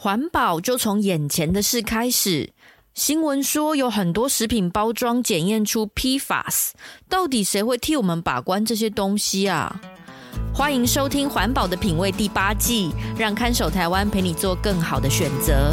环保就从眼前的事开始。新闻说有很多食品包装检验出 PFAS，到底谁会替我们把关这些东西啊？欢迎收听《环保的品味》第八季，让看守台湾陪你做更好的选择。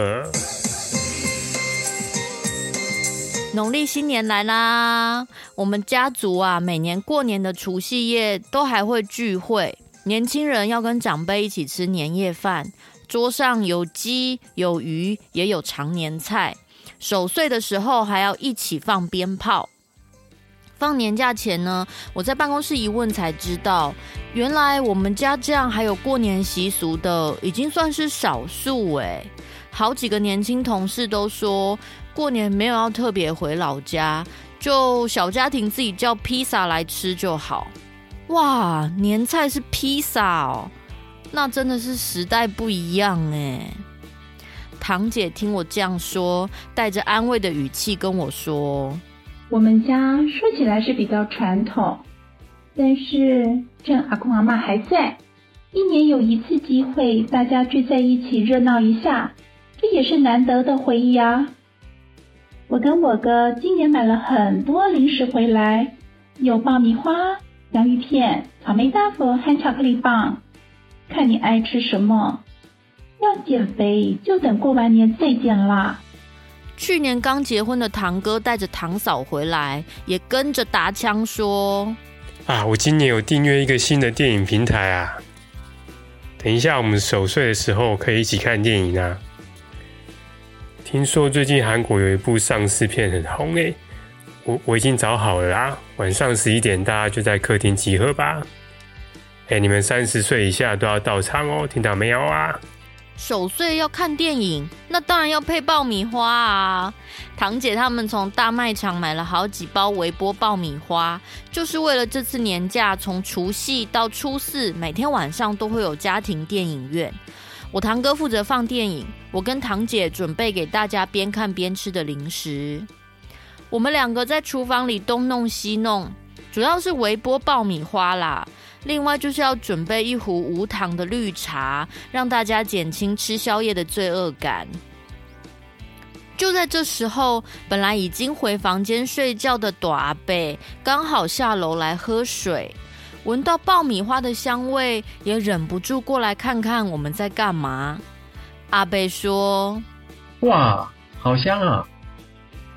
农历新年来啦！我们家族啊，每年过年的除夕夜都还会聚会，年轻人要跟长辈一起吃年夜饭，桌上有鸡有鱼，也有长年菜。守岁的时候还要一起放鞭炮。放年假前呢，我在办公室一问才知道，原来我们家这样还有过年习俗的，已经算是少数哎。好几个年轻同事都说，过年没有要特别回老家，就小家庭自己叫披萨来吃就好。哇，年菜是披萨哦，那真的是时代不一样哎。堂姐听我这样说，带着安慰的语气跟我说：“我们家说起来是比较传统，但是趁阿公阿妈还在，一年有一次机会，大家聚在一起热闹一下，这也是难得的回忆啊。”我跟我哥今年买了很多零食回来，有爆米花、洋芋片、草莓大福和巧克力棒，看你爱吃什么。要减肥就等过完年再减啦。去年刚结婚的堂哥带着堂嫂回来，也跟着打枪说：“啊，我今年有订阅一个新的电影平台啊，等一下我们守岁的时候可以一起看电影啊。”听说最近韩国有一部丧尸片很红诶，我我已经找好了啦，晚上十一点大家就在客厅集合吧。哎，你们三十岁以下都要到场哦，听到没有啊？守岁要看电影，那当然要配爆米花啊！堂姐他们从大卖场买了好几包微波爆米花，就是为了这次年假，从除夕到初四，每天晚上都会有家庭电影院。我堂哥负责放电影，我跟堂姐准备给大家边看边吃的零食。我们两个在厨房里东弄西弄，主要是微波爆米花啦。另外就是要准备一壶无糖的绿茶，让大家减轻吃宵夜的罪恶感。就在这时候，本来已经回房间睡觉的朵阿伯刚好下楼来喝水。闻到爆米花的香味，也忍不住过来看看我们在干嘛。阿贝说：“哇，好香啊！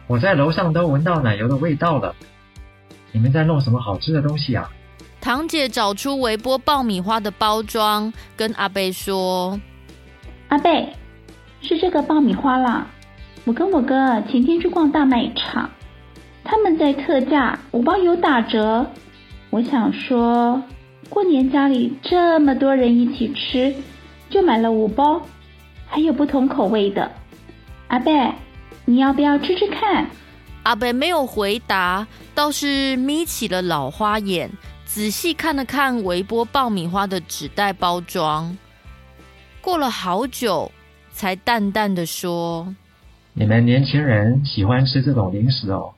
我在楼上都闻到奶油的味道了。你们在弄什么好吃的东西啊？”堂姐找出微波爆米花的包装，跟阿贝说：“阿贝，是这个爆米花啦。我跟我哥前天去逛大卖场，他们在特价，五包有打折。”我想说，过年家里这么多人一起吃，就买了五包，还有不同口味的。阿贝，你要不要吃吃看？阿贝没有回答，倒是眯起了老花眼，仔细看了看微波爆米花的纸袋包装。过了好久，才淡淡的说：“你们年轻人喜欢吃这种零食哦。”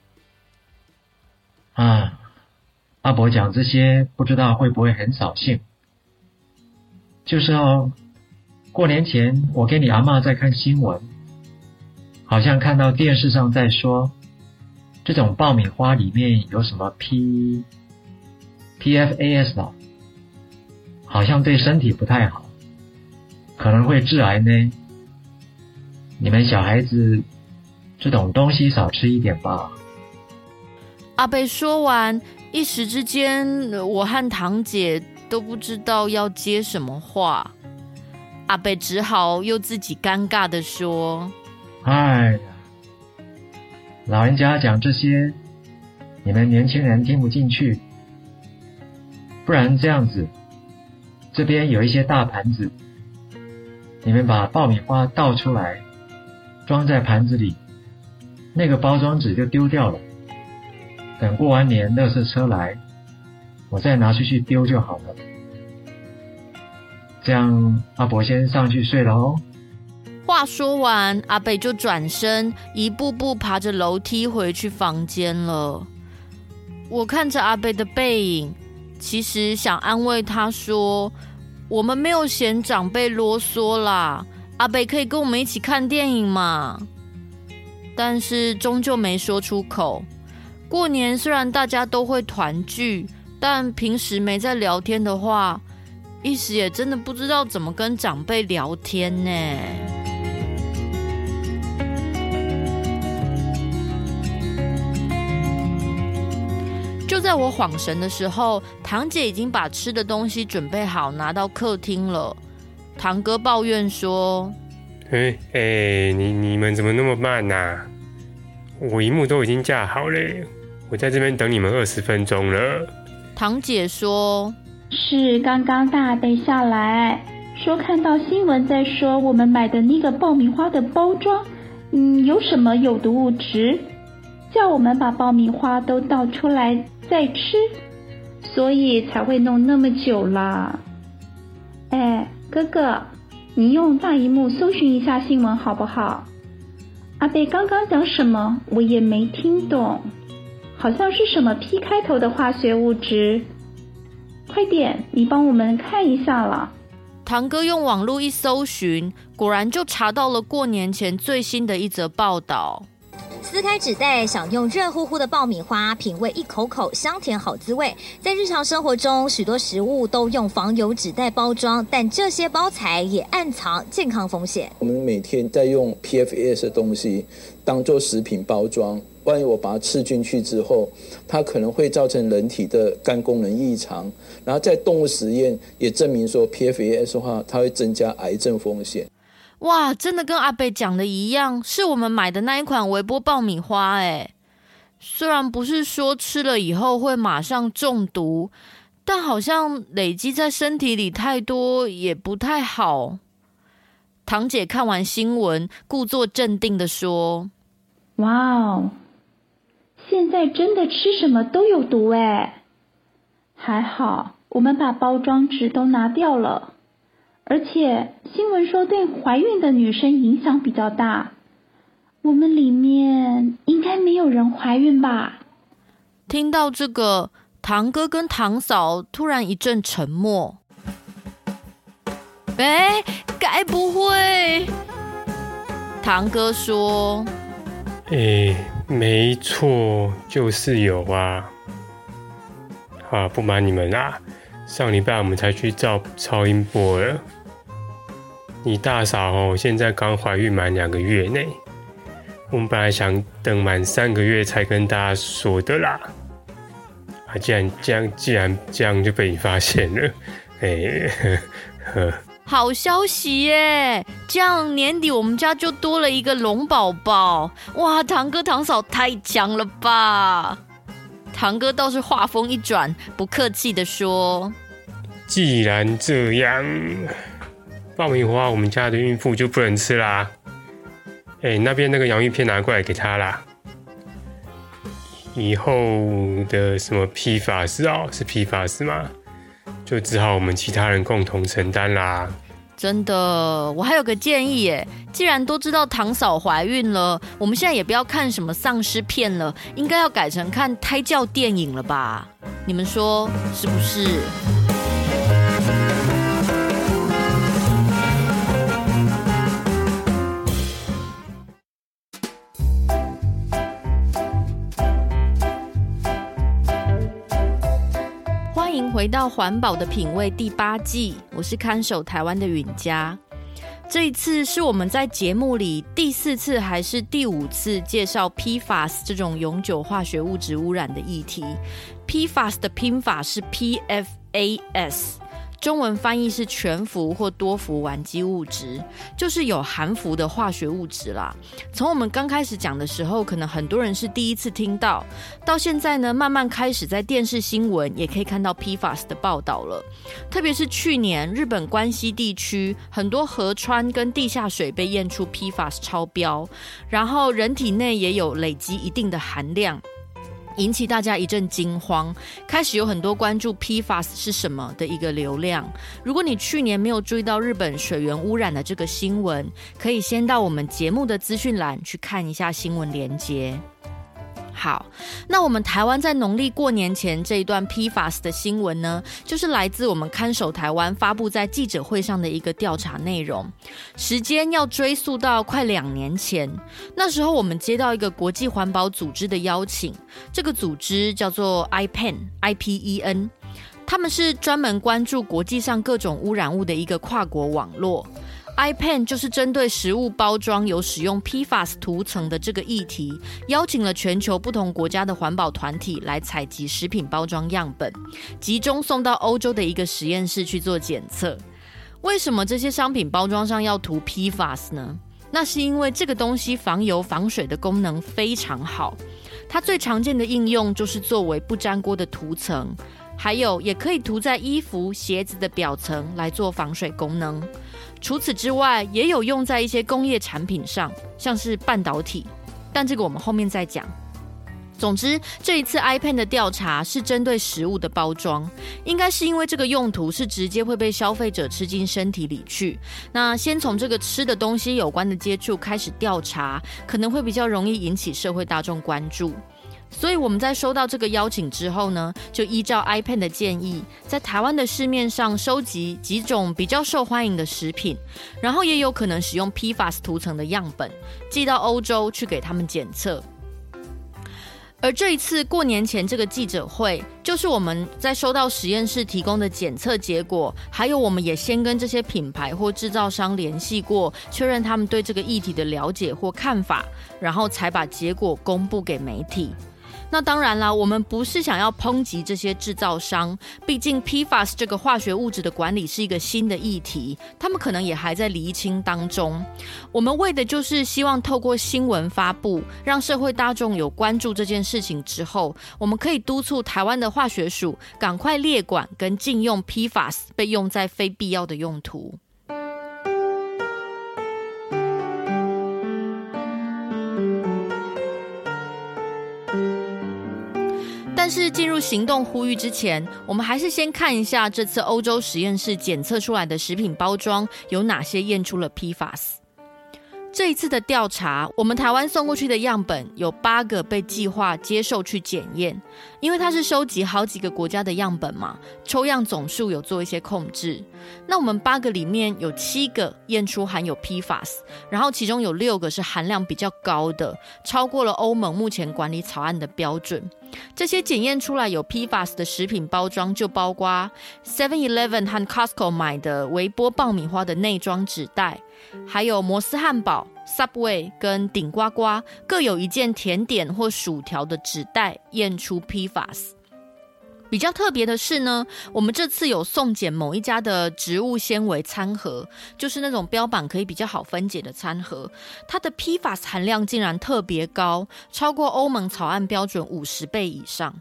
啊。阿伯讲这些，不知道会不会很扫兴。就是哦，过年前我跟你阿妈在看新闻，好像看到电视上在说，这种爆米花里面有什么 P PFAS？好像对身体不太好，可能会致癌呢。你们小孩子这种东西少吃一点吧。阿伯说完。一时之间，我和堂姐都不知道要接什么话。阿贝只好又自己尴尬地说：“哎呀，老人家讲这些，你们年轻人听不进去。不然这样子，这边有一些大盘子，你们把爆米花倒出来，装在盘子里，那个包装纸就丢掉了。等过完年，垃圾车来，我再拿出去丢就好了。这样，阿伯先上去睡了哦。话说完，阿北就转身，一步步爬着楼梯回去房间了。我看着阿北的背影，其实想安慰他说：“我们没有嫌长辈啰嗦啦，阿北可以跟我们一起看电影嘛。”但是终究没说出口。过年虽然大家都会团聚，但平时没在聊天的话，一时也真的不知道怎么跟长辈聊天呢。就在我恍神的时候，堂姐已经把吃的东西准备好，拿到客厅了。堂哥抱怨说：“哎哎，你你们怎么那么慢呐？我一幕都已经架好了，我在这边等你们二十分钟了。”堂姐说：“是刚刚大阿伯下来说看到新闻在说我们买的那个爆米花的包装，嗯，有什么有毒物质，叫我们把爆米花都倒出来。”再吃，所以才会弄那么久啦。哎，哥哥，你用大荧幕搜寻一下新闻好不好？阿贝刚刚讲什么？我也没听懂，好像是什么 P 开头的化学物质。快点，你帮我们看一下了。堂哥用网络一搜寻，果然就查到了过年前最新的一则报道。撕开纸袋，享用热乎乎的爆米花，品味一口口香甜好滋味。在日常生活中，许多食物都用防油纸袋包装，但这些包材也暗藏健康风险。我们每天在用 PFAS 的东西当做食品包装，万一我把它吃进去之后，它可能会造成人体的肝功能异常。然后在动物实验也证明说，PFAS 的话，它会增加癌症风险。哇，真的跟阿贝讲的一样，是我们买的那一款微波爆米花哎。虽然不是说吃了以后会马上中毒，但好像累积在身体里太多也不太好。堂姐看完新闻，故作镇定的说：“哇哦，现在真的吃什么都有毒哎。还好我们把包装纸都拿掉了。”而且新闻说对怀孕的女生影响比较大，我们里面应该没有人怀孕吧？听到这个，堂哥跟堂嫂突然一阵沉默。哎，该不会？堂哥说：“哎，没错，就是有啊。啊，不瞒你们啊，上礼拜我们才去照超音波了。”你大嫂哦，现在刚怀孕满两个月内，我们本来想等满三个月才跟大家说的啦。啊，既然这样，既然这样就被你发现了，哎，呵，好消息耶！这样年底我们家就多了一个龙宝宝，哇，堂哥堂嫂太强了吧？堂哥倒是话锋一转，不客气的说：“既然这样。”爆米花，我们家的孕妇就不能吃啦。哎、那边那个洋芋片拿过来给他啦。以后的什么批发是哦，是批发是吗？就只好我们其他人共同承担啦。真的，我还有个建议耶，既然都知道堂嫂怀孕了，我们现在也不要看什么丧尸片了，应该要改成看胎教电影了吧？你们说是不是？回到环保的品味第八季，我是看守台湾的允嘉。这一次是我们在节目里第四次还是第五次介绍 PFAS 这种永久化学物质污染的议题。PFAS 的拼法是 PFAS，中文翻译是全氟或多氟烷基物质，就是有含氟的化学物质啦。从我们刚开始讲的时候，可能很多人是第一次听到，到现在呢，慢慢开始在电视新闻也可以看到 PFAS 的报道了。特别是去年日本关西地区很多河川跟地下水被验出 PFAS 超标，然后人体内也有累积一定的含量。引起大家一阵惊慌，开始有很多关注 PFAS 是什么的一个流量。如果你去年没有注意到日本水源污染的这个新闻，可以先到我们节目的资讯栏去看一下新闻连接。好，那我们台湾在农历过年前这一段 PFAS 的新闻呢，就是来自我们看守台湾发布在记者会上的一个调查内容，时间要追溯到快两年前，那时候我们接到一个国际环保组织的邀请，这个组织叫做 IPEN，I-P-E-N，他们是专门关注国际上各种污染物的一个跨国网络。IPEN 就是针对食物包装有使用 PFAS 涂层的这个议题，邀请了全球不同国家的环保团体来采集食品包装样本，集中送到欧洲的一个实验室去做检测。为什么这些商品包装上要涂 PFAS 呢？那是因为这个东西防油防水的功能非常好，它最常见的应用就是作为不粘锅的涂层，还有也可以涂在衣服、鞋子的表层来做防水功能。除此之外，也有用在一些工业产品上，像是半导体，但这个我们后面再讲。总之，这一次 IPEN 的调查是针对食物的包装，应该是因为这个用途是直接会被消费者吃进身体里去。那先从这个吃的东西有关的接触开始调查，可能会比较容易引起社会大众关注。所以我们在收到这个邀请之后呢，就依照 IPEN 的建议，在台湾的市面上收集几种比较受欢迎的食品，然后也有可能使用 PFAS 涂层的样本，寄到欧洲去给他们检测。而这一次过年前这个记者会，就是我们在收到实验室提供的检测结果，还有我们也先跟这些品牌或制造商联系过，确认他们对这个议题的了解或看法，然后才把结果公布给媒体。那当然啦，我们不是想要抨击这些制造商，毕竟 PFAS 这个化学物质的管理是一个新的议题，他们可能也还在厘清当中。我们为的就是希望透过新闻发布，让社会大众有关注这件事情之后，我们可以督促台湾的化学署赶快列管跟禁用 PFAS 被用在非必要的用途。但是进入行动呼吁之前，我们还是先看一下这次欧洲实验室检测出来的食品包装有哪些验出了 PFAS。这一次的调查，我们台湾送过去的样本有八个被计划接受去检验，因为它是收集好几个国家的样本嘛，抽样总数有做一些控制。那我们八个里面有七个验出含有 PFAS，然后其中有六个是含量比较高的，超过了欧盟目前管理草案的标准。这些检验出来有 PFAS 的食品包装就包括 Seven Eleven 和 Costco 买的微波爆米花的内装纸袋。还有摩斯汉堡、Subway 跟顶呱呱各有一件甜点或薯条的纸袋验出 PFAS。比较特别的是呢，我们这次有送检某一家的植物纤维餐盒，就是那种标榜可以比较好分解的餐盒，它的 PFAS 含量竟然特别高，超过欧盟草案标准五十倍以上。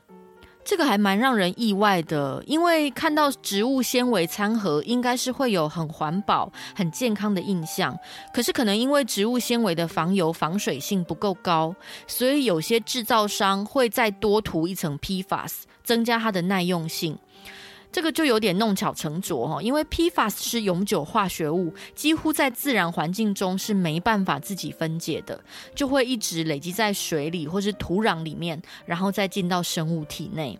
这个还蛮让人意外的，因为看到植物纤维餐盒，应该是会有很环保、很健康的印象。可是可能因为植物纤维的防油、防水性不够高，所以有些制造商会再多涂一层 PFAS，增加它的耐用性。这个就有点弄巧成拙哈，因为 PFAS 是永久化学物，几乎在自然环境中是没办法自己分解的，就会一直累积在水里或是土壤里面，然后再进到生物体内。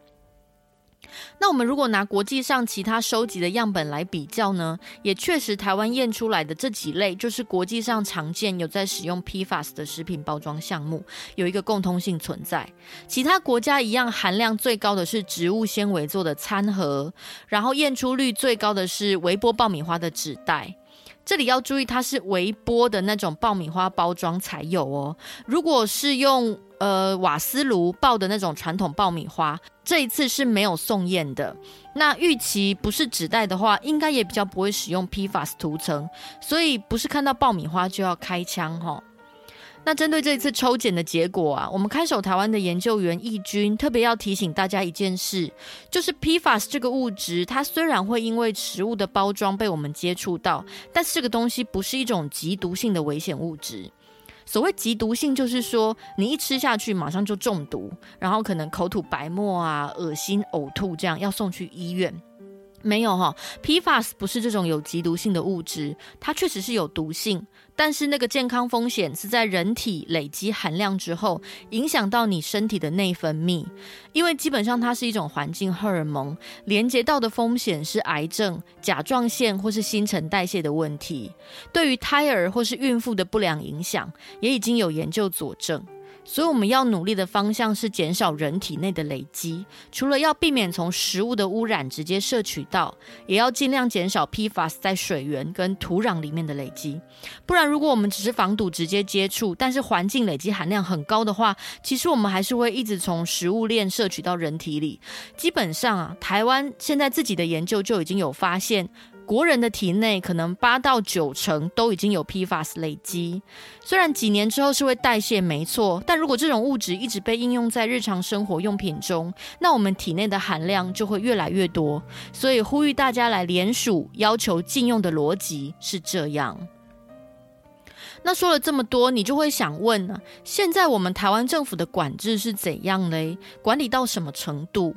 那我们如果拿国际上其他收集的样本来比较呢，也确实台湾验出来的这几类，就是国际上常见有在使用 PFAS 的食品包装项目，有一个共通性存在。其他国家一样，含量最高的是植物纤维做的餐盒，然后验出率最高的是微波爆米花的纸袋。这里要注意，它是微波的那种爆米花包装才有哦。如果是用呃瓦斯炉爆的那种传统爆米花，这一次是没有送验的。那预期不是纸袋的话，应该也比较不会使用 PFAS 涂层，所以不是看到爆米花就要开枪哈。那针对这一次抽检的结果啊，我们看守台湾的研究员易军特别要提醒大家一件事，就是 PFAS 这个物质，它虽然会因为食物的包装被我们接触到，但是这个东西不是一种极毒性的危险物质。所谓极毒性，就是说你一吃下去马上就中毒，然后可能口吐白沫啊、恶心、呕吐这样，要送去医院。没有哈，PFAS 不是这种有极毒性的物质，它确实是有毒性。但是那个健康风险是在人体累积含量之后，影响到你身体的内分泌，因为基本上它是一种环境荷尔蒙，连接到的风险是癌症、甲状腺或是新陈代谢的问题，对于胎儿或是孕妇的不良影响，也已经有研究佐证。所以我们要努力的方向是减少人体内的累积，除了要避免从食物的污染直接摄取到，也要尽量减少 PFAS 在水源跟土壤里面的累积。不然，如果我们只是防堵直接接触，但是环境累积含量很高的话，其实我们还是会一直从食物链摄取到人体里。基本上啊，台湾现在自己的研究就已经有发现。国人的体内可能八到九成都已经有 PFAS 累积，虽然几年之后是会代谢没错，但如果这种物质一直被应用在日常生活用品中，那我们体内的含量就会越来越多。所以呼吁大家来联署要求禁用的逻辑是这样。那说了这么多，你就会想问呢？现在我们台湾政府的管制是怎样嘞？管理到什么程度？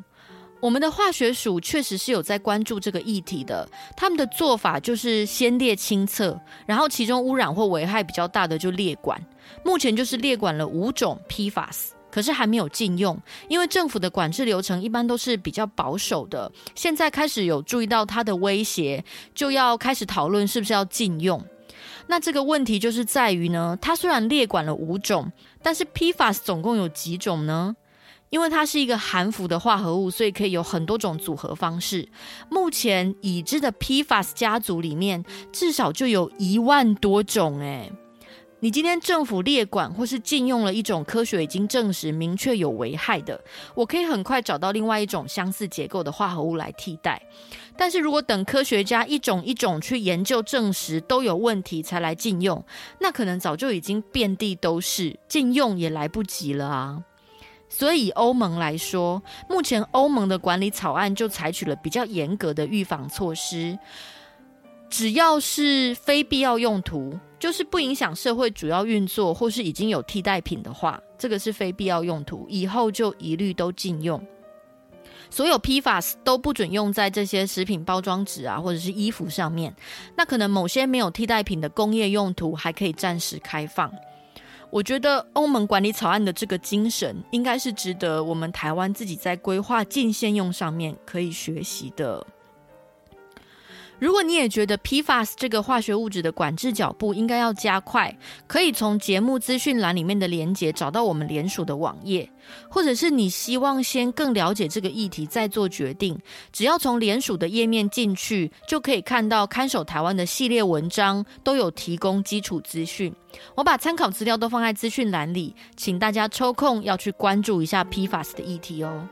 我们的化学署确实是有在关注这个议题的，他们的做法就是先列清测，然后其中污染或危害比较大的就列管。目前就是列管了五种 PFAS，可是还没有禁用，因为政府的管制流程一般都是比较保守的。现在开始有注意到它的威胁，就要开始讨论是不是要禁用。那这个问题就是在于呢，它虽然列管了五种，但是 PFAS 总共有几种呢？因为它是一个含氟的化合物，所以可以有很多种组合方式。目前已知的 PFAS 家族里面，至少就有一万多种。诶，你今天政府列管或是禁用了一种科学已经证实明确有危害的，我可以很快找到另外一种相似结构的化合物来替代。但是如果等科学家一种一种去研究证实都有问题才来禁用，那可能早就已经遍地都是，禁用也来不及了啊。所以，以欧盟来说，目前欧盟的管理草案就采取了比较严格的预防措施。只要是非必要用途，就是不影响社会主要运作，或是已经有替代品的话，这个是非必要用途，以后就一律都禁用。所有 PFAS 都不准用在这些食品包装纸啊，或者是衣服上面。那可能某些没有替代品的工业用途还可以暂时开放。我觉得欧盟管理草案的这个精神，应该是值得我们台湾自己在规划禁限用上面可以学习的。如果你也觉得 PFAS 这个化学物质的管制脚步应该要加快，可以从节目资讯栏里面的连结找到我们联署的网页，或者是你希望先更了解这个议题再做决定，只要从联署的页面进去，就可以看到看守台湾的系列文章都有提供基础资讯。我把参考资料都放在资讯栏里，请大家抽空要去关注一下 PFAS 的议题哦。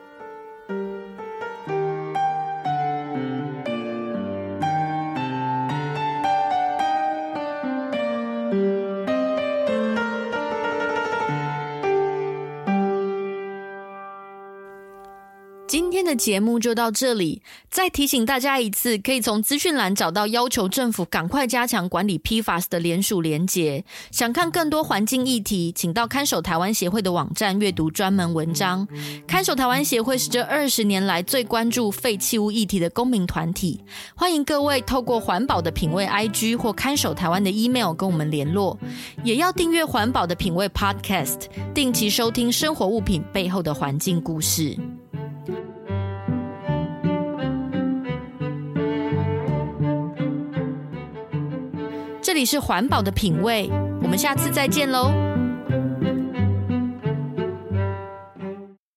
节目就到这里，再提醒大家一次，可以从资讯栏找到要求政府赶快加强管理 PFAS 的联署连结。想看更多环境议题，请到看守台湾协会的网站阅读专门文章。看守台湾协会是这二十年来最关注废弃物议题的公民团体，欢迎各位透过环保的品味 IG 或看守台湾的 email 跟我们联络，也要订阅环保的品味 Podcast，定期收听生活物品背后的环境故事。这里是环保的品味，我们下次再见喽。